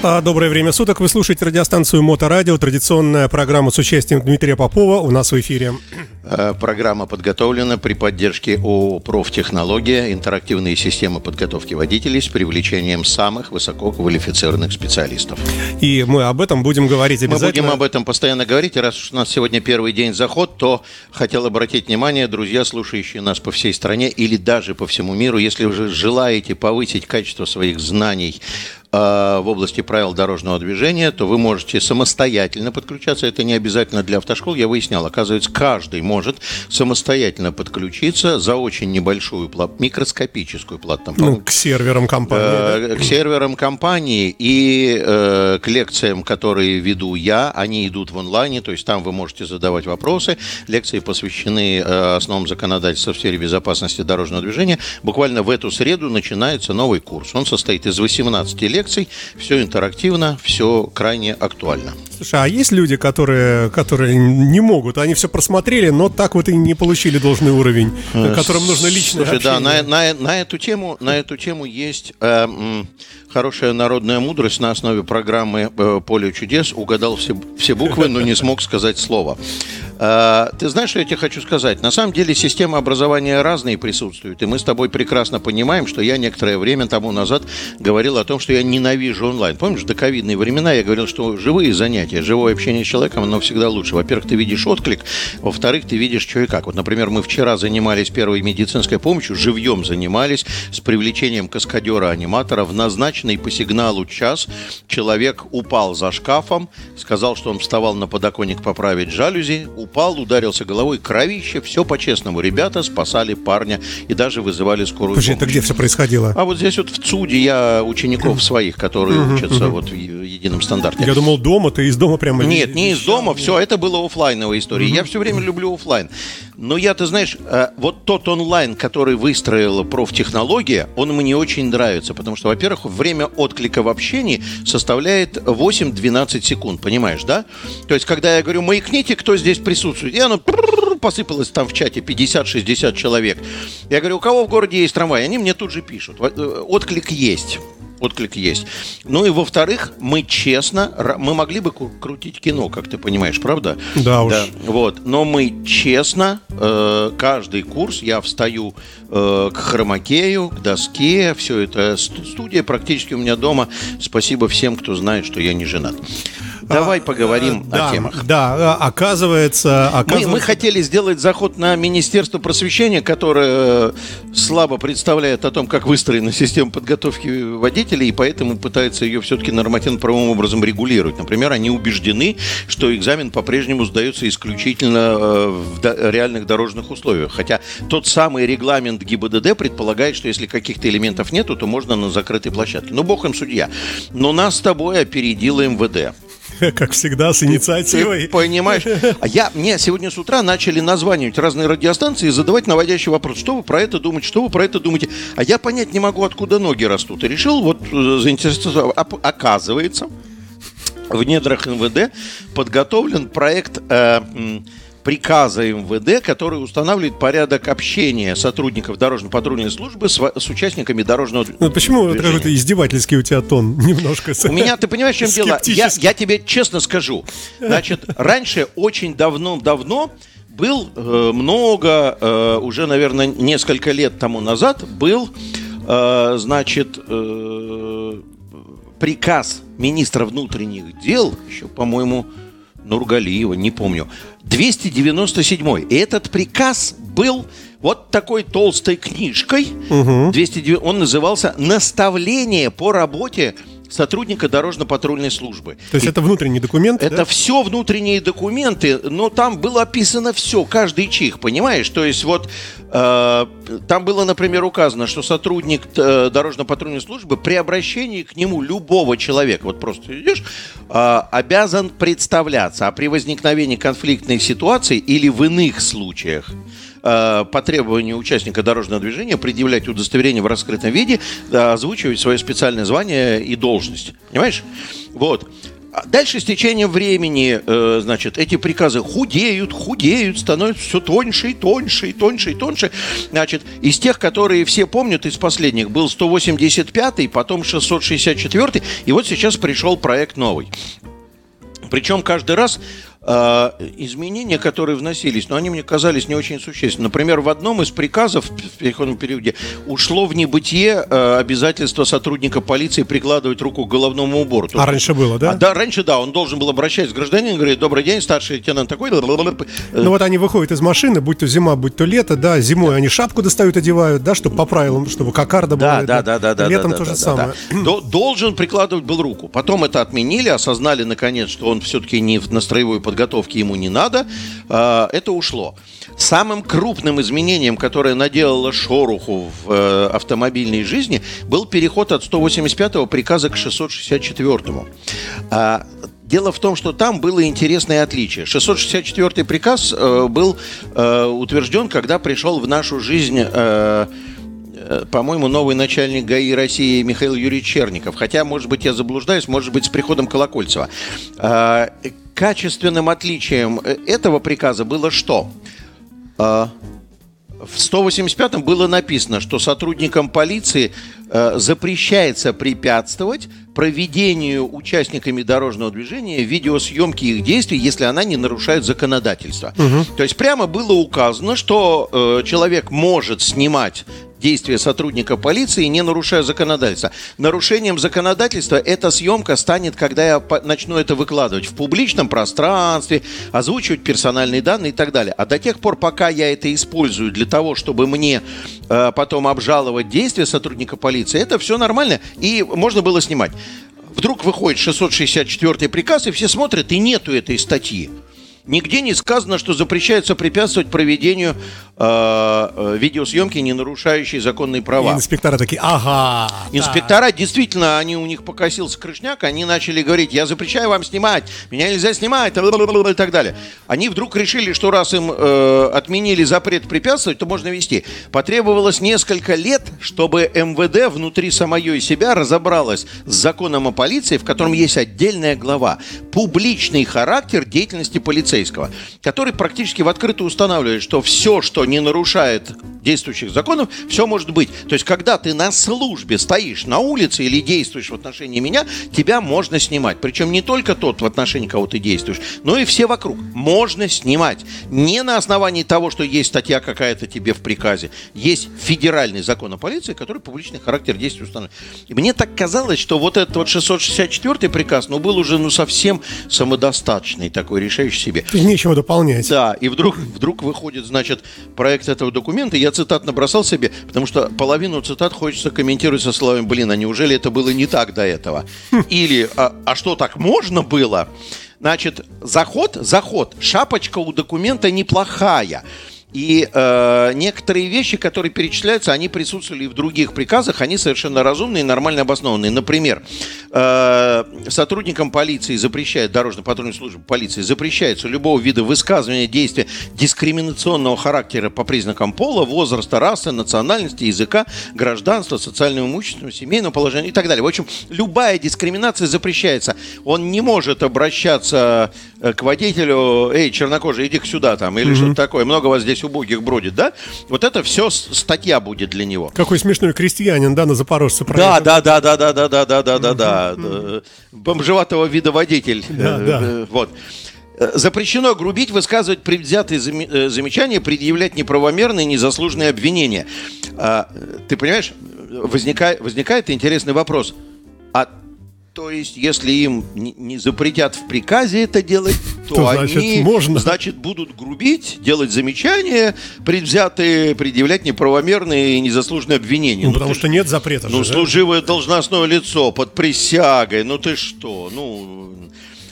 А, доброе время суток. Вы слушаете радиостанцию Моторадио. Традиционная программа с участием Дмитрия Попова у нас в эфире. Э, программа подготовлена при поддержке ООО «Профтехнология. Интерактивные системы подготовки водителей с привлечением самых высококвалифицированных специалистов». И мы об этом будем говорить обязательно. Мы будем об этом постоянно говорить. И раз уж у нас сегодня первый день заход, то хотел обратить внимание, друзья, слушающие нас по всей стране или даже по всему миру, если вы желаете повысить качество своих знаний в области правил дорожного движения, то вы можете самостоятельно подключаться. Это не обязательно для автошкол. Я выяснял, оказывается, каждый может самостоятельно подключиться за очень небольшую микроскопическую плату. Ну, к серверам компании. Э, да? К серверам компании и э, к лекциям, которые веду я. Они идут в онлайне, то есть там вы можете задавать вопросы. Лекции посвящены э, основам законодательства в сфере безопасности дорожного движения. Буквально в эту среду начинается новый курс. Он состоит из 18 лет лекций. Все интерактивно, все крайне актуально. Слушай, а есть люди, которые, которые не могут, они все просмотрели, но так вот и не получили должный уровень, э, которым нужно личное Слушай, общение. да, на, на, на, эту тему, на эту тему есть э, хорошая народная мудрость на основе программы э, «Поле чудес». Угадал все, все буквы, но не смог сказать слово. Э, ты знаешь, что я тебе хочу сказать? На самом деле система образования разные присутствуют, и мы с тобой прекрасно понимаем, что я некоторое время тому назад говорил о том, что я ненавижу онлайн. Помнишь, до ковидные времена я говорил, что живые занятия, живое общение с человеком, оно всегда лучше. Во-первых, ты видишь отклик, во-вторых, ты видишь, что и как. Вот, например, мы вчера занимались первой медицинской помощью, живьем занимались с привлечением каскадера-аниматора в назначенный по сигналу час. Человек упал за шкафом, сказал, что он вставал на подоконник поправить жалюзи, упал, ударился головой, кровище, все по-честному. Ребята спасали парня и даже вызывали скорую Подожди, помощь. это где все происходило? А вот здесь вот в ЦУДе я учеников своих, которые учатся вот в едином стандарте. Я думал, дома, ты из дома прямо... Нет, не из дома, все, это было офлайновая история. Я все время люблю офлайн. Но я, ты знаешь, э, вот тот онлайн, который выстроила профтехнология, он мне очень нравится, потому что, во-первых, время отклика в общении составляет 8-12 секунд, понимаешь, да? То есть, когда я говорю, маякните, кто здесь присутствует. И оно посыпалось там в чате 50-60 человек. Я говорю, у кого в городе есть трамвай? Они мне тут же пишут. Э, отклик есть отклик есть. Ну и во-вторых, мы честно, мы могли бы крутить кино, как ты понимаешь, правда? Да уж. Да, вот, но мы честно, э, каждый курс я встаю э, к хромакею, к доске, все это студия практически у меня дома. Спасибо всем, кто знает, что я не женат. Давай поговорим а, о да, темах. Да, оказывается... оказывается... Мы, мы хотели сделать заход на Министерство просвещения, которое э, слабо представляет о том, как выстроена система подготовки водителей, и поэтому пытается ее все-таки нормативно-правовым образом регулировать. Например, они убеждены, что экзамен по-прежнему сдается исключительно э, в реальных дорожных условиях. Хотя тот самый регламент ГИБДД предполагает, что если каких-то элементов нету, то можно на закрытой площадке. Ну, бог им судья. Но нас с тобой опередила МВД. Как всегда, с инициативой. Ты понимаешь? А я, мне сегодня с утра начали названивать разные радиостанции и задавать наводящий вопрос. Что вы про это думаете? Что вы про это думаете? А я понять не могу, откуда ноги растут. И решил вот э, заинтересоваться. Оказывается, в недрах МВД подготовлен проект э, приказа МВД, который устанавливает порядок общения сотрудников дорожно-патрульной службы с, с участниками дорожного ну, Почему это какой-то издевательский у тебя тон немножко? У меня, ты понимаешь, в чем дело? Я, я тебе честно скажу. Значит, раньше, очень давно-давно, был э, много, э, уже, наверное, несколько лет тому назад, был, э, значит, э, приказ министра внутренних дел, еще, по-моему, Нургалиева, не помню, 297. И этот приказ был вот такой толстой книжкой. Угу. 209, он назывался «Наставление по работе сотрудника дорожно-патрульной службы. То есть и это внутренний документ? Это да? все внутренние документы, но там было описано все, каждый чих, понимаешь? То есть вот э, там было, например, указано, что сотрудник э, дорожно-патрульной службы при обращении к нему любого человека, вот просто идешь, э, обязан представляться, а при возникновении конфликтной ситуации или в иных случаях Э, по требованию участника дорожного движения предъявлять удостоверение в раскрытом виде, озвучивать свое специальное звание и должность. Понимаешь? Вот. А дальше с течением времени, э, значит, эти приказы худеют, худеют, становятся все тоньше и тоньше и тоньше и тоньше. Значит, из тех, которые все помнят, из последних был 185-й, потом 664-й, и вот сейчас пришел проект новый. Причем каждый раз э, изменения, которые вносились, но они мне казались не очень существенными. Например, в одном из приказов в переходном периоде ушло в небытие э, обязательство сотрудника полиции прикладывать руку к головному убору. А раньше было, да? А, да, раньше, да, он должен был обращаться к гражданину, говорить, добрый день, старший лейтенант такой. Ну вот они выходят из машины, будь то зима, будь то лето, да, зимой они шапку достают, одевают, да, чтобы по правилам, чтобы кокарда была. Да, да, да, да. Летом то же самое. Должен прикладывать был руку. Потом это отменили, осознали наконец, что он все-таки не в настроевой подготовке ему не надо. А, это ушло. Самым крупным изменением, которое наделало шороху в э, автомобильной жизни, был переход от 185-го приказа к 664-му. А, Дело в том, что там было интересное отличие. 664 приказ э, был э, утвержден, когда пришел в нашу жизнь э, э, по-моему, новый начальник ГАИ России Михаил Юрьевич Черников. Хотя, может быть, я заблуждаюсь, может быть, с приходом Колокольцева. Качественным отличием э, этого приказа было что? Э, в 185-м было написано, что сотрудникам полиции э, запрещается препятствовать проведению участниками дорожного движения видеосъемки их действий, если она не нарушает законодательство. Угу. То есть прямо было указано, что э, человек может снимать действия сотрудника полиции, не нарушая законодательство. Нарушением законодательства эта съемка станет, когда я начну это выкладывать в публичном пространстве, озвучивать персональные данные и так далее. А до тех пор, пока я это использую для того, чтобы мне э, потом обжаловать действия сотрудника полиции, это все нормально, и можно было снимать. Вдруг выходит 664 приказ, и все смотрят, и нету этой статьи. Нигде не сказано, что запрещается препятствовать проведению э, э, видеосъемки, не нарушающей законные права. И инспектора такие, ага. Инспектора, да. действительно, они у них покосился крышняк, они начали говорить, я запрещаю вам снимать, меня нельзя снимать, и так далее. Они вдруг решили, что раз им э, отменили запрет препятствовать, то можно вести. Потребовалось несколько лет, чтобы МВД внутри самое себя разобралось с законом о полиции, в котором есть отдельная глава. Публичный характер деятельности полицейских полицейского, который практически в открытую устанавливает, что все, что не нарушает действующих законов, все может быть. То есть, когда ты на службе стоишь на улице или действуешь в отношении меня, тебя можно снимать. Причем не только тот, в отношении кого ты действуешь, но и все вокруг. Можно снимать. Не на основании того, что есть статья какая-то тебе в приказе. Есть федеральный закон о полиции, который публичный характер действия устанавливает. И мне так казалось, что вот этот вот 664 приказ, ну, был уже ну совсем самодостаточный такой, решающий себе. Нечего дополнять. Да, и вдруг, вдруг выходит, значит, проект этого документа. Я цитат набросал себе, потому что половину цитат хочется комментировать со словами, блин, а неужели это было не так до этого? Или, а, а что, так можно было? Значит, заход, заход, шапочка у документа неплохая. И э, некоторые вещи, которые перечисляются, они присутствовали и в других приказах, они совершенно разумные и нормально обоснованные. Например, э, сотрудникам полиции запрещает, дорожно-патрульной службы полиции запрещается любого вида высказывания действия дискриминационного характера по признакам пола, возраста, расы, национальности, языка, гражданства, социального имущества, семейного положения и так далее. В общем, любая дискриминация запрещается. Он не может обращаться э, к водителю, эй, чернокожий, иди сюда там, или mm-hmm. что-то такое. Много вас здесь здесь убогих бродит, да? Вот это все статья будет для него. Какой смешной крестьянин, да, на Запорожце проехал. Да, да, да, да, да, да, да, да, да, да, да. Бомжеватого вида водитель. Да, да. Вот. Запрещено грубить, высказывать предвзятые замечания, предъявлять неправомерные, незаслуженные обвинения. А, ты понимаешь, возникает, возникает интересный вопрос. А то есть, если им не запретят в приказе это делать, то, то значит, они, можно. значит, будут грубить, делать замечания, предвзятые, предъявлять неправомерные и незаслуженные обвинения. Ну, ну потому что ж, нет запрета. Ну, же, служивое да? должностное лицо под присягой, ну ты что, ну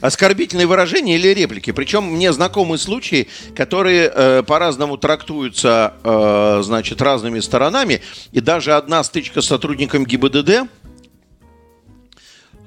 оскорбительные выражения или реплики. Причем мне знакомы случаи, которые э, по-разному трактуются, э, значит, разными сторонами. И даже одна стычка с сотрудником ГИБДД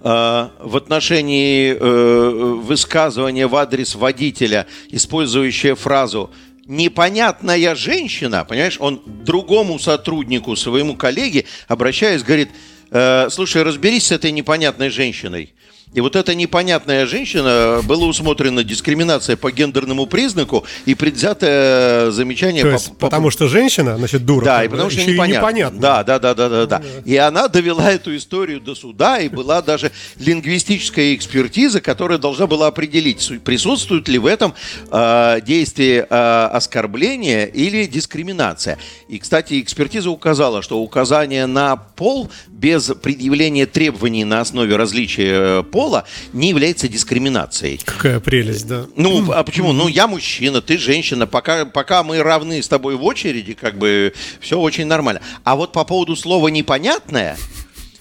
в отношении э, высказывания в адрес водителя, использующая фразу «непонятная женщина», понимаешь, он другому сотруднику, своему коллеге, обращаясь, говорит, «Э, слушай, разберись с этой непонятной женщиной. И вот эта непонятная женщина была усмотрена дискриминация по гендерному признаку и предвзятое замечание. То есть, по, потому по... что женщина, значит, дура. Да, и потому что непонятно. непонятно. Да, да, да, да, да, да. И она довела эту историю до суда, и была даже лингвистическая экспертиза, которая должна была определить, присутствует ли в этом э, действии э, оскорбления или дискриминация. И, кстати, экспертиза указала, что указание на пол без предъявления требований на основе различия пола пола не является дискриминацией. Какая прелесть, да. Ну, а почему? Ну, я мужчина, ты женщина. Пока, пока мы равны с тобой в очереди, как бы все очень нормально. А вот по поводу слова «непонятное»,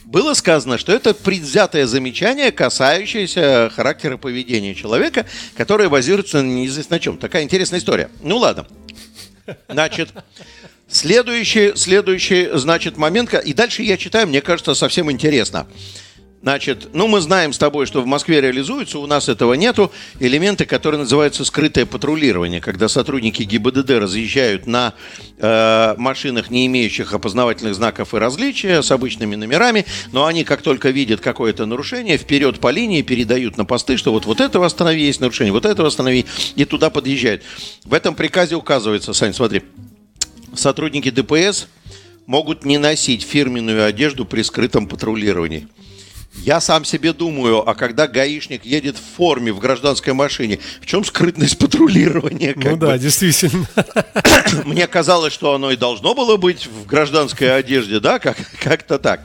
было сказано, что это предвзятое замечание, касающееся характера поведения человека, которое базируется неизвестно на чем. Такая интересная история. Ну ладно. Значит, следующий, следующий, значит, момент. И дальше я читаю, мне кажется, совсем интересно. Значит, ну мы знаем с тобой, что в Москве реализуются, у нас этого нету, элементы, которые называются скрытое патрулирование, когда сотрудники ГИБДД разъезжают на э, машинах, не имеющих опознавательных знаков и различия, с обычными номерами, но они, как только видят какое-то нарушение, вперед по линии передают на посты, что вот, вот этого останови, есть нарушение, вот этого останови, и туда подъезжают. В этом приказе указывается, Сань, смотри, сотрудники ДПС могут не носить фирменную одежду при скрытом патрулировании. Я сам себе думаю, а когда гаишник едет в форме в гражданской машине, в чем скрытность патрулирования? Ну да, бы? действительно. Мне казалось, что оно и должно было быть в гражданской одежде, да, как- как-то так.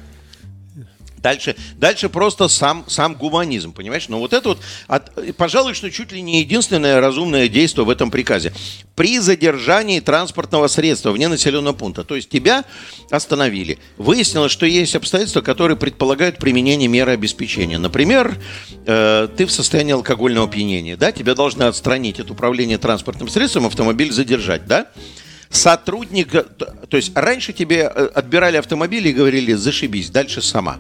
Дальше, дальше просто сам, сам гуманизм, понимаешь? Но вот это вот, от, пожалуй, что чуть ли не единственное разумное действие в этом приказе. При задержании транспортного средства вне населенного пункта, то есть тебя остановили, выяснилось, что есть обстоятельства, которые предполагают применение меры обеспечения. Например, э, ты в состоянии алкогольного опьянения, да, тебя должны отстранить от управления транспортным средством, автомобиль задержать, да? Сотрудник, то есть раньше тебе э, отбирали автомобиль и говорили, зашибись, дальше сама.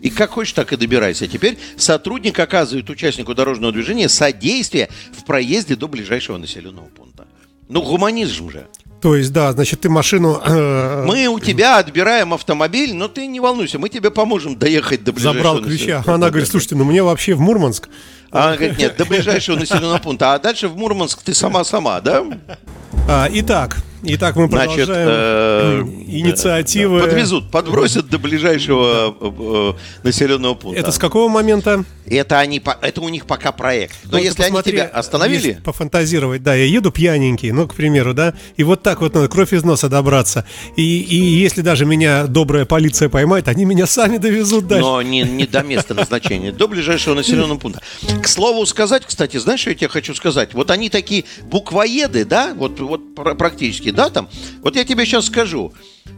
И как хочешь, так и добирайся. Теперь сотрудник оказывает участнику дорожного движения содействие в проезде до ближайшего населенного пункта. Ну, гуманизм же. То есть, да, значит, ты машину... Э, мы у тебя отбираем автомобиль, но ты не волнуйся, мы тебе поможем доехать до ближайшего Забрал ключи. А она говорит, слушайте, ну мне вообще в Мурманск. А она говорит, нет, до ближайшего населенного пункта. А дальше в Мурманск ты сама-сама, да? А, итак, итак, мы продолжаем Значит, э, инициативы. Подвезут, подбросят до ближайшего э, населенного пункта. Это с какого момента? Это они, это у них пока проект. Но ну, если они тебя остановили, пофантазировать, да, я еду пьяненький, ну, к примеру, да, и вот так вот надо кровь из носа добраться. И, и если даже меня добрая полиция поймает, они меня сами довезут дальше. Но не, не до места назначения, до ближайшего населенного пункта. К слову сказать, кстати, знаешь, что я тебе хочу сказать? Вот они такие буквоеды, да, вот, вот практически, да, там. Вот я тебе сейчас скажу.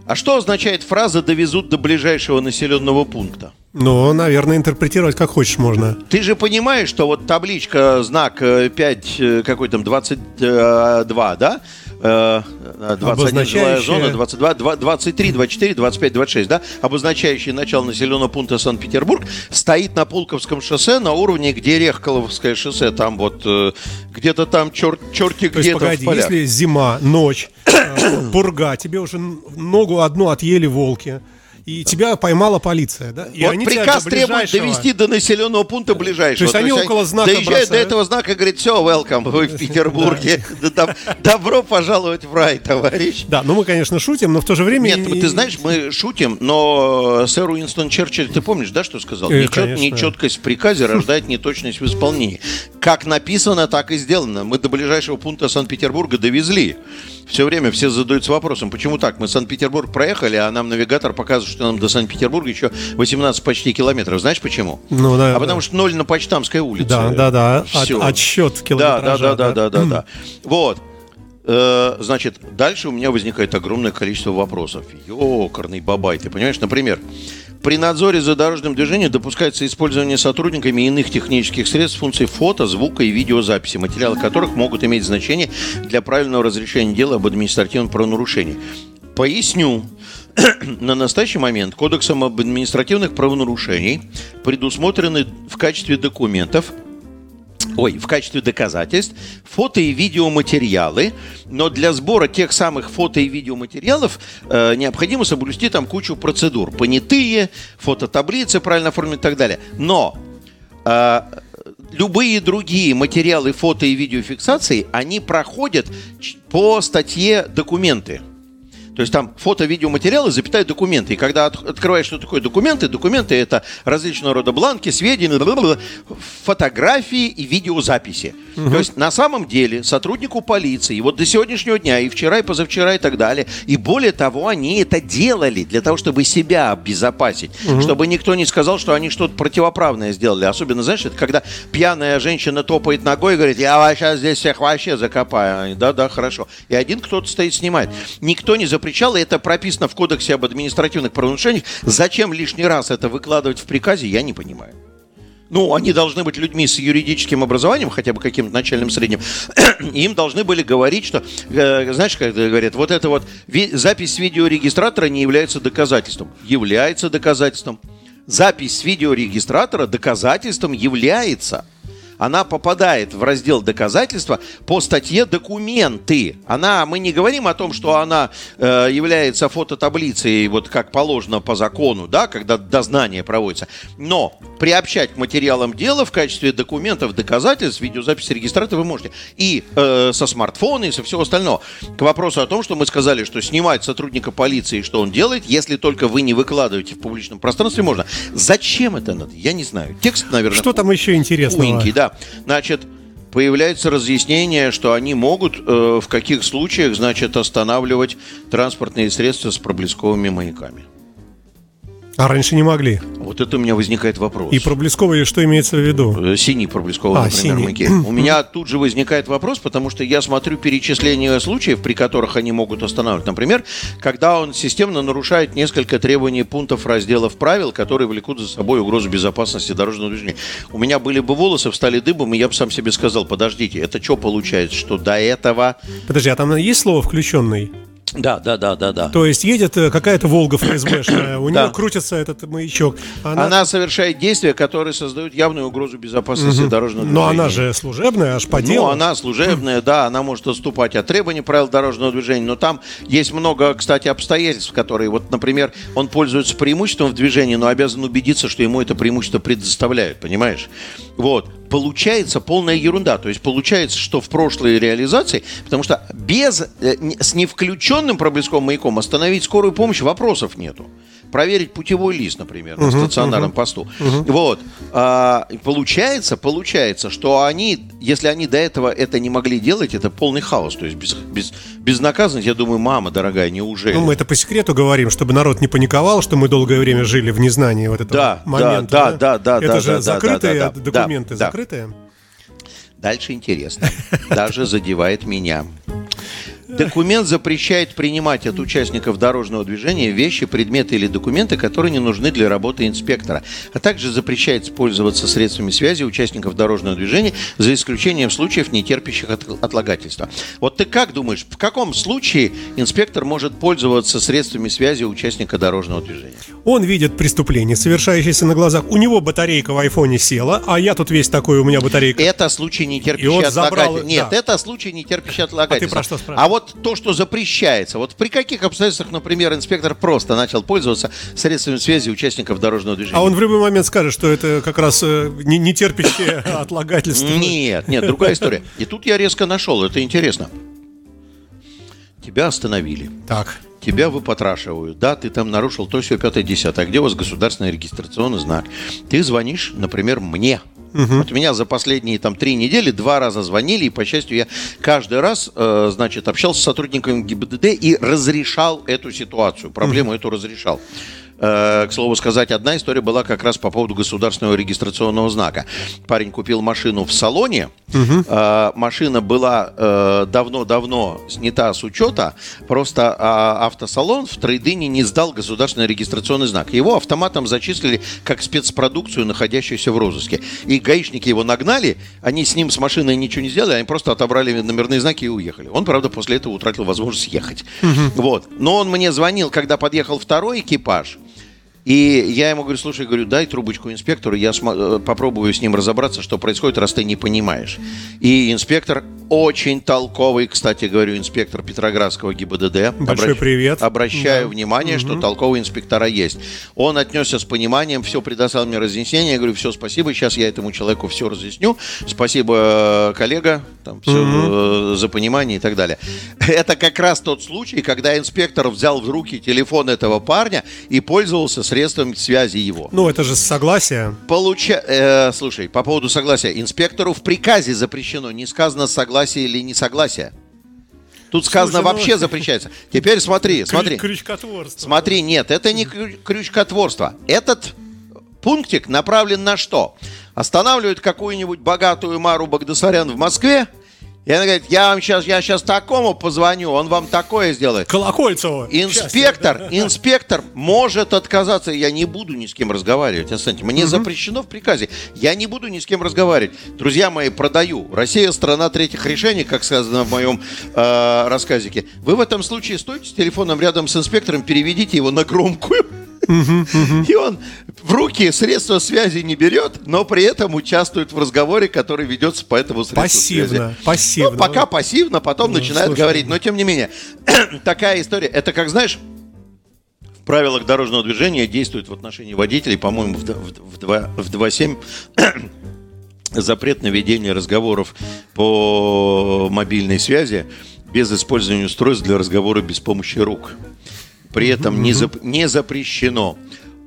А что означает фраза «довезут до ближайшего населенного пункта»? Ну, наверное, интерпретировать как хочешь можно. Ты же понимаешь, что вот табличка, знак 5, э, э, какой там, 22, да? 21 жилая зона, 22, 23, 24, 25, 26, да, обозначающий начало населенного пункта Санкт-Петербург, стоит на Пулковском шоссе на уровне, где Рехколовское шоссе, там вот э, где-то там черт, черти где-то погоди, в полях. если зима, ночь, пурга, тебе уже ногу одну отъели волки, и тебя поймала полиция, да? И вот они приказ требует довести до населенного пункта ближайшего. То есть, То они около знака Доезжают бросают. до этого знака, говорит, все, welcome, вы в Петербурге. Добро пожаловать в рай, товарищ. Да, ну мы, конечно, шутим, но в то же время... Нет, ты знаешь, мы шутим, но сэр Уинстон Черчилль, ты помнишь, да, что сказал? Э, Нечеткость в приказе рождает неточность в исполнении. Как написано, так и сделано. Мы до ближайшего пункта Санкт-Петербурга довезли. Все время все задаются вопросом, почему так? Мы Санкт-Петербург проехали, а нам навигатор показывает, что нам до Санкт-Петербурга еще 18 почти километров. Знаешь почему? Ну, да, а потому что ноль на Почтамской улице. Да, да, да. От, отсчет километража. Да, да, да, да, да, да, да. Вот. Э, значит, дальше у меня возникает огромное количество вопросов. Ёкарный бабай, ты понимаешь? Например, при надзоре за дорожным движением допускается использование сотрудниками иных технических средств функций фото, звука и видеозаписи, материалы которых могут иметь значение для правильного разрешения дела об административном правонарушении. Поясню. На настоящий момент Кодексом об административных правонарушений предусмотрены в качестве документов ой, в качестве доказательств фото и видеоматериалы, но для сбора тех самых фото и видеоматериалов э, необходимо соблюсти там кучу процедур. Понятые, фототаблицы правильно оформлены и так далее. Но а, любые другие материалы фото и видеофиксации, они проходят по статье документы. То есть там фото, видеоматериалы, запятая документы. И когда от- открываешь, что такое документы, документы это различного рода бланки, сведения, фотографии и видеозаписи. То есть на самом деле сотруднику полиции, вот до сегодняшнего дня, и вчера, и позавчера, и так далее, и более того, они это делали для того, чтобы себя обезопасить, чтобы никто не сказал, что они что-то противоправное сделали. Особенно, знаешь, это когда пьяная женщина топает ногой и говорит, я вас сейчас здесь всех вообще закопаю. Они, Да, да, хорошо. И один кто-то стоит снимает. Никто не запрещал, и это прописано в кодексе об административных правонарушениях. Зачем лишний раз это выкладывать в приказе, я не понимаю. Ну, они должны быть людьми с юридическим образованием, хотя бы каким-то начальным средним. Им должны были говорить, что, э, знаешь, как это говорят, вот эта вот запись видеорегистратора не является доказательством. Является доказательством. Запись видеорегистратора доказательством является. Она попадает в раздел доказательства по статье документы. Она, мы не говорим о том, что она э, является фототаблицей, вот как положено по закону, да, когда дознание проводится. Но приобщать к материалам дела в качестве документов, доказательств, видеозаписи регистратора вы можете. И э, со смартфона, и со всего остального. К вопросу о том, что мы сказали, что снимать сотрудника полиции, что он делает, если только вы не выкладываете в публичном пространстве, можно. Зачем это надо? Я не знаю. Текст, наверное, Что там еще интересного? Умненький, да. Значит, появляется разъяснение, что они могут э, в каких случаях, значит, останавливать транспортные средства с проблесковыми маяками. А раньше не могли. Вот это у меня возникает вопрос. И проблесковые что имеется в виду? Э, Синий проблесковый, А, например, синий. маяки. У меня тут же возникает вопрос, потому что я смотрю перечисление случаев, при которых они могут останавливать. Например, когда он системно нарушает несколько требований пунктов разделов правил, которые влекут за собой угрозу безопасности дорожного движения. У меня были бы волосы, встали дыбом, и я бы сам себе сказал, подождите, это что получается, что до этого... Подожди, а там есть слово включенный? Да, да, да, да, да. То есть едет э, какая-то Волга ФСБшная, у Да. нее крутится этот маячок. Она... Она совершает действия, которые создают явную угрозу безопасности дорожного движения. Но она же служебная, аж по делу. Ну, она служебная, да, она может отступать от требований правил дорожного движения, но там есть много, кстати, обстоятельств, которые, вот, например, он пользуется преимуществом в движении, но обязан убедиться, что ему это преимущество предоставляют, понимаешь? Вот. Получается полная ерунда. То есть получается, что в прошлой реализации, потому что без, э, с невключенным проблесковым маяком остановить скорую помощь вопросов нету. Проверить путевой лист, например, на стационарном посту. Вот. А, получается, получается, что они, если они до этого это не могли делать, это полный хаос. То есть без, без, безнаказанность, я думаю, мама дорогая, неужели? Ну, мы это по секрету говорим, чтобы народ не паниковал, что мы долгое время жили в незнании вот этого Да, момента. да, да, да, Это да, же да, да, закрытые да, да, да, документы, да. закрытые. Дальше интересно. Даже задевает меня. Документ запрещает принимать от участников дорожного движения вещи, предметы или документы, которые не нужны для работы инспектора, а также запрещает пользоваться средствами связи участников дорожного движения за исключением случаев, не терпящих от- отлагательства. Вот ты как думаешь, в каком случае инспектор может пользоваться средствами связи участника дорожного движения? Он видит преступление, совершающееся на глазах. У него батарейка в айфоне села, а я тут весь такой, у меня батарейка. Это случай, не терпящий он забрал- отлагательства. Нет, да. это случай, не терпящий отлагательства. про что спрашиваешь? А вот то, что запрещается, вот при каких обстоятельствах, например, инспектор просто начал пользоваться средствами связи участников дорожного движения? А он в любой момент скажет, что это как раз э, не, не терпящее отлагательство. Нет, нет, другая история. И тут я резко нашел, это интересно. Тебя остановили. Так. Тебя выпотрашивают, да, ты там нарушил то, все, пятое, десятое. А где у вас государственный регистрационный знак? Ты звонишь, например, мне. Вот меня за последние там три недели два раза звонили, и, по счастью, я каждый раз, э, значит, общался с сотрудниками ГИБДД и разрешал эту ситуацию, проблему эту разрешал. Э, К слову сказать, одна история была как раз по поводу государственного регистрационного знака. Парень купил машину в салоне, Э, машина была э, давно-давно снята с учета, просто а, автосалон в Трейдине не сдал государственный регистрационный знак. Его автоматом зачислили как спецпродукцию, находящуюся в розыске. И гаишники его нагнали, они с ним с машиной ничего не сделали, они просто отобрали номерные знаки и уехали. Он, правда, после этого утратил возможность ехать. Вот. Но он мне звонил, когда подъехал второй экипаж, и я ему говорю, слушай, говорю, дай трубочку инспектору, я э, попробую с ним разобраться, что происходит, раз ты не понимаешь. И инспектор очень толковый, кстати говорю, инспектор Петроградского ГИБДД. Большой привет. Обращаю Да. внимание, что толковые инспектора есть. Он отнесся с пониманием, все предоставил мне разъяснение. Я говорю, все, спасибо, сейчас я этому человеку все разъясню. Спасибо, э, коллега, там, все, э, за понимание и так далее. Это как раз тот случай, когда инспектор взял в руки телефон этого парня и пользовался средством связи его. Ну, это же согласие. Получа... э, слушай, по поводу согласия. Инспектору в приказе запрещено. Не сказано согласие или несогласие. Тут сказано Слушай, ну- вообще запрещается. Теперь смотри, смотри. Крю- Крючкотворство. Смотри, нет, это не крю- крючкотворство. Этот пунктик направлен на что? Останавливает какую-нибудь богатую Мару Багдасарян в Москве, и она говорит, я вам сейчас, я сейчас такому позвоню, он вам такое сделает. Колокольцева. Инспектор, инспектор может отказаться. Я не буду ни с кем разговаривать. Останьте. Мне запрещено в приказе. Я не буду ни с кем разговаривать. Друзья мои, продаю. Россия страна третьих решений, как сказано в моем э, рассказике. Вы в этом случае стойте с телефоном рядом с инспектором, переведите его на громкую. И он в руки средства связи не берет, но при этом участвует в разговоре, который ведется по этому средству связи. Пассивно, пассивно. Ну, пока пассивно, потом Ну, начинает слушай. говорить. Но тем не менее, такая история. Это как, знаешь, в правилах дорожного движения действует в отношении водителей, по-моему, в, в, в 2.7 запрет на ведение разговоров по мобильной связи без использования устройств для разговора без помощи рук. При этом не, зап- не запрещено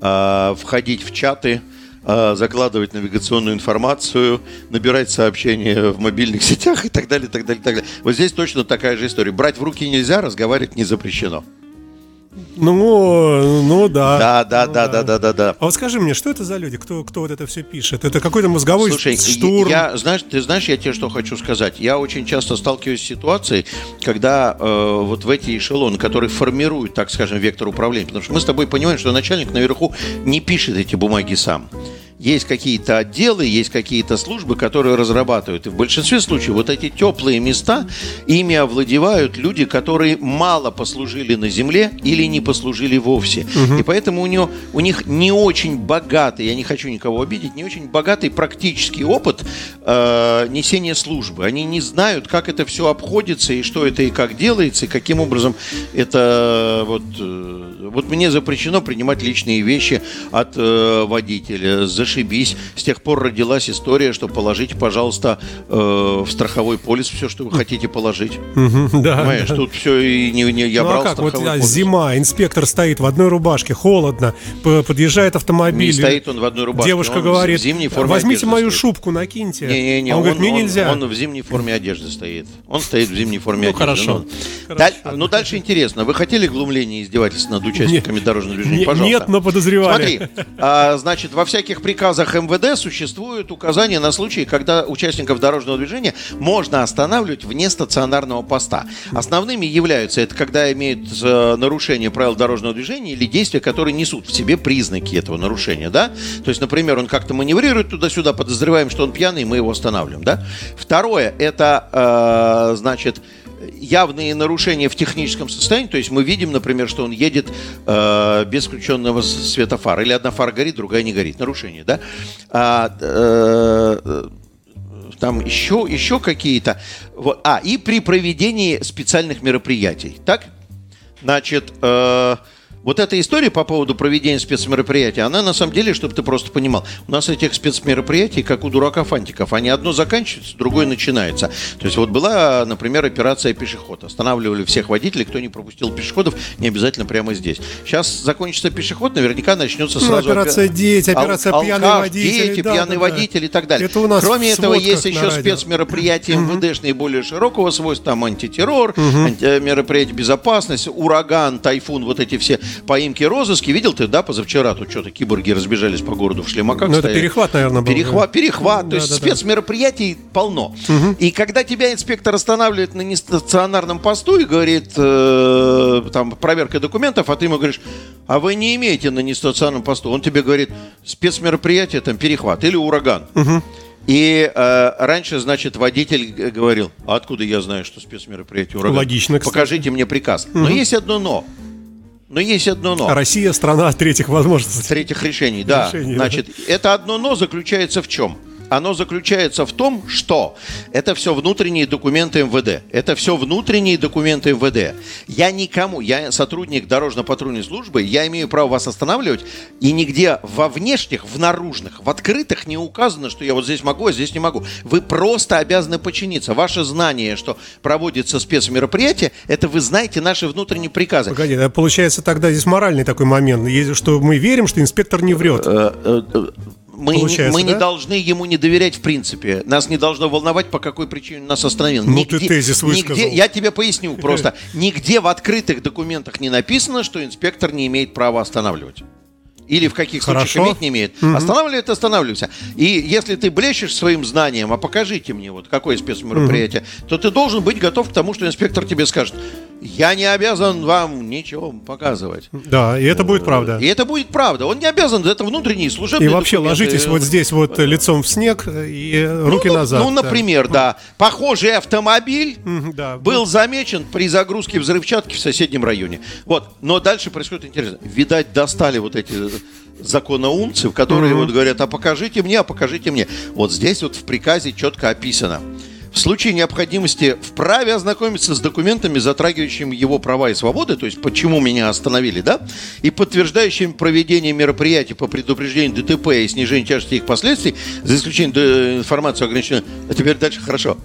а, входить в чаты, а, закладывать навигационную информацию, набирать сообщения в мобильных сетях и так далее, так далее, так далее. Вот здесь точно такая же история. Брать в руки нельзя, разговаривать не запрещено. Ну, ну да. Да, да, Ну да, да, да, да, да. А вот скажи мне, что это за люди? Кто, кто вот это все пишет? Это какой-то мозговой Слушай, штурм? я, знаешь, ты знаешь, я тебе что хочу сказать. Я очень часто сталкиваюсь с ситуацией, когда э, вот в эти эшелоны, которые формируют, так скажем, вектор управления, потому что мы с тобой понимаем, что начальник наверху не пишет эти бумаги сам. Есть какие-то отделы, есть какие-то службы, которые разрабатывают. И в большинстве случаев вот эти теплые места, ими овладевают люди, которые мало послужили на земле или не послужили вовсе. И поэтому у, него, у них не очень богатый, я не хочу никого обидеть, не очень богатый практический опыт э, несения службы. Они не знают, как это все обходится, и что это и как делается, и каким образом это вот, э, вот мне запрещено принимать личные вещи от э, водителя. Зашибись. С тех пор родилась история, что положите, пожалуйста, э, в страховой полис все, что вы хотите положить. Да. Понимаешь, тут все и не, не- я ну брал а как, вот страховой а, полис. зима, инспектор стоит в одной рубашке, холодно, подъезжает автомобиль. Не стоит он в одной рубашке. Девушка он говорит, возьмите мою стоит». шубку, накиньте. Не-не-не, А он, говорит, мне нельзя. Он в зимней форме одежды стоит. Он стоит в зимней форме Ну, одежды. хорошо. Ну, Хорошо. даль- ну, дальше интересно. Вы хотели глумление и издевательств над участниками дорожного движения? Не- Пожалуйста. нет, но подозревали. Смотри, а, значит, во всяких приказах МВД существуют указания на случаи, когда участников дорожного движения можно останавливать вне стационарного поста. Основными являются это, когда имеют э, нарушение правил дорожного движения или действия, которые несут в себе признаки этого нарушения, да? То есть, например, он как-то маневрирует туда-сюда, подозреваем, что он пьяный, и мы его останавливаем, да? Второе, это, э, значит, явные нарушения в техническом состоянии, то есть мы видим, например, что он едет э, без включенного с- светофара, или одна фара горит, другая не горит, нарушение, да? А, э, там еще, еще какие-то. Вот. А, и при проведении специальных мероприятий, так? Значит, э, вот эта история по поводу проведения спецмероприятий, она на самом деле, чтобы ты просто понимал, у нас этих спецмероприятий, как у дурака фантиков, они одно заканчивается, другое начинается. То есть вот была, например, операция «Пешеход». Останавливали всех водителей, кто не пропустил пешеходов, не обязательно прямо здесь. Сейчас закончится пешеход, наверняка начнется Ну, сразу... операция опе- «Дети», операция ал- «Пьяный алкаш, водитель», Дети, да, пьяный да, да. водитель и так далее. Это у нас Кроме этого, есть еще радио. спецмероприятия МВДшные более широкого свойства, там антитеррор, анти- э, мероприятия безопасности, ураган, тайфун, вот эти все поимки, розыски. Видел ты, да, позавчера тут что-то киборги разбежались по городу в шлемаках. Ну, это перехват, наверное, был, Перехват, да. перехват. То есть Да-да-да. спецмероприятий полно. И когда тебя инспектор останавливает на нестационарном посту и говорит, э, там, проверка документов, а ты ему говоришь, а вы не имеете на нестационарном посту. Он тебе говорит, спецмероприятие, там, перехват или ураган. И э, раньше, значит, водитель говорил, а откуда я знаю, что спецмероприятие ураган? Логично, кстати. Покажите мне приказ. Но есть одно но. Но есть одно но. Россия страна третьих возможностей. Третьих решений, да. Решений, да. Значит, это одно но заключается в чем? Оно заключается в том, что это все внутренние документы МВД. Это все внутренние документы МВД. Я никому, я сотрудник дорожно-патрульной службы, я имею право вас останавливать, и нигде во внешних, в наружных, в открытых не указано, что я вот здесь могу, а здесь не могу. Вы просто обязаны подчиниться. Ваше знание, что проводится спецмероприятие, это вы знаете наши внутренние приказы. Погоди, получается тогда здесь моральный такой момент, что мы верим, что инспектор не врет. Мы, мы да? не должны ему не доверять в принципе. Нас не должно волновать, по какой причине нас остановил. Ну, нигде, ты тезис высказал. Нигде, я тебе поясню просто. Нигде в открытых документах не написано, что инспектор не имеет права останавливать или в каких Хорошо. случаях имеет, не имеет. Угу. Останавливает, останавливайся. И если ты блещешь своим знанием, а покажите мне, вот какое спецмероприятие, угу. то ты должен быть готов к тому, что инспектор тебе скажет, я не обязан вам ничего показывать. Да, и это будет правда. И это будет правда. Он не обязан, это внутренний служебный И вообще документы. ложитесь вот здесь вот лицом в снег и руки ну, назад. Ну, например, да. да. Похожий автомобиль да. был замечен при загрузке взрывчатки в соседнем районе. Вот. Но дальше происходит интересно. Видать, достали вот эти законоумцев, которые mm-hmm. вот говорят, а покажите мне, а покажите мне. Вот здесь вот в приказе четко описано. В случае необходимости вправе ознакомиться с документами, затрагивающими его права и свободы, то есть почему меня остановили, да, и подтверждающими проведение мероприятий по предупреждению ДТП и снижению тяжести их последствий, за исключением информации ограниченной. А теперь дальше хорошо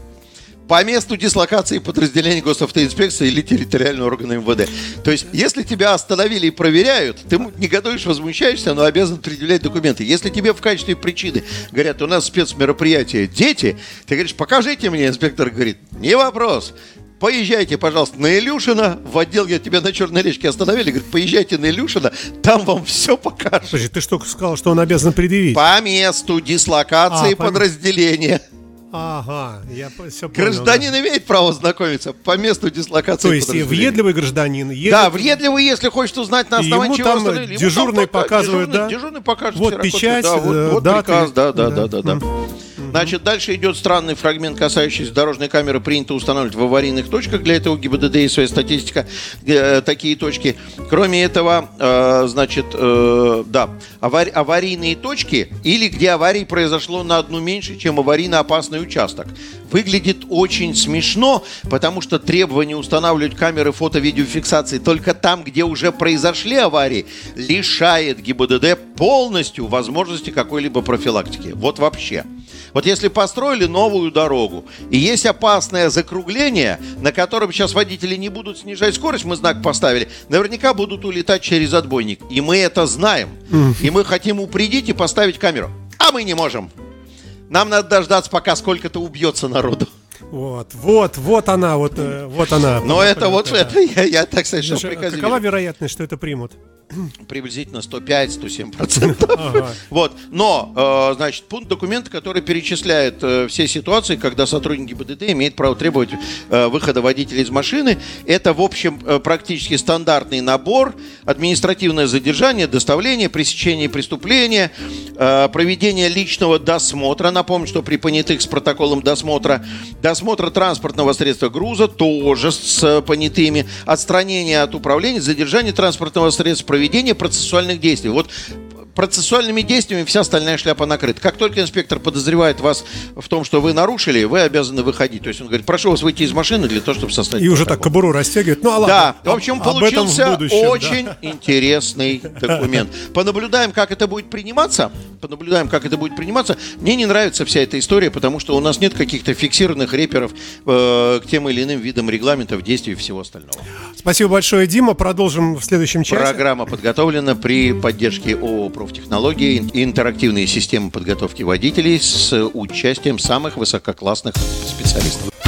по месту дислокации подразделения госавтоинспекции или территориального органа МВД. То есть, если тебя остановили и проверяют, ты не готовишь, возмущаешься, но обязан предъявлять документы. Если тебе в качестве причины говорят, у нас спецмероприятие дети, ты говоришь, покажите мне, инспектор говорит, не вопрос, поезжайте, пожалуйста, на Илюшина, в отдел я тебя на Черной речке остановили, говорит, поезжайте на Илюшина, там вам все покажут. Подожди, ты что сказал, что он обязан предъявить? По месту дислокации а, подразделения. По... Ага, я все понял. Гражданин да. имеет право знакомиться по месту дислокации. То есть въедливый гражданин едет... Да, въедливый, если хочет узнать на основании чего там остановили. Дежурный там показывает, дежурный, да? Дежурный покажет. Вот печать, да, вот, вот даты. приказ, да, да, да, да, да. да. Значит, дальше идет странный фрагмент, касающийся дорожной камеры. Принято устанавливать в аварийных точках. Для этого ГИБДД и своя статистика э, такие точки. Кроме этого, э, значит, э, да, авари- аварийные точки или где аварии произошло на одну меньше, чем аварийно опасный участок. Выглядит очень смешно, потому что требование устанавливать камеры фото-видеофиксации только там, где уже произошли аварии, лишает ГИБДД полностью возможности какой-либо профилактики. Вот вообще. Вот если построили новую дорогу, и есть опасное закругление, на котором сейчас водители не будут снижать скорость, мы знак поставили, наверняка будут улетать через отбойник. И мы это знаем. И мы хотим упредить и поставить камеру. А мы не можем. Нам надо дождаться, пока сколько-то убьется народу. Вот, вот, вот она, вот, э, вот она. Но это вот, это, я, я так сказать, что приказе. Какова вероятность, что это примут? приблизительно 105-107%. Ага. Вот. Но, э, значит, пункт документа, который перечисляет э, все ситуации, когда сотрудники БДД имеют право требовать э, выхода водителя из машины, это, в общем, практически стандартный набор, административное задержание, доставление, пресечение преступления, проведение личного досмотра. Напомню, что при понятых с протоколом досмотра, досмотр транспортного средства груза тоже с понятыми, отстранение от управления, задержание транспортного средства, проведения процессуальных действий. Вот процессуальными действиями вся остальная шляпа накрыта. Как только инспектор подозревает вас в том, что вы нарушили, вы обязаны выходить. То есть он говорит, прошу вас выйти из машины для того, чтобы составить И уже так кобуру растягивает. Ну, а ладно. Да, в общем, получился в будущем, очень да. интересный документ. Понаблюдаем, как это будет приниматься. Понаблюдаем, как это будет приниматься. Мне не нравится вся эта история, потому что у нас нет каких-то фиксированных реперов э, к тем или иным видам регламентов, действий и всего остального. Спасибо большое, Дима. Продолжим в следующем часе. Программа подготовлена при поддержке ООО профтехнологии и интерактивные системы подготовки водителей с участием самых высококлассных специалистов.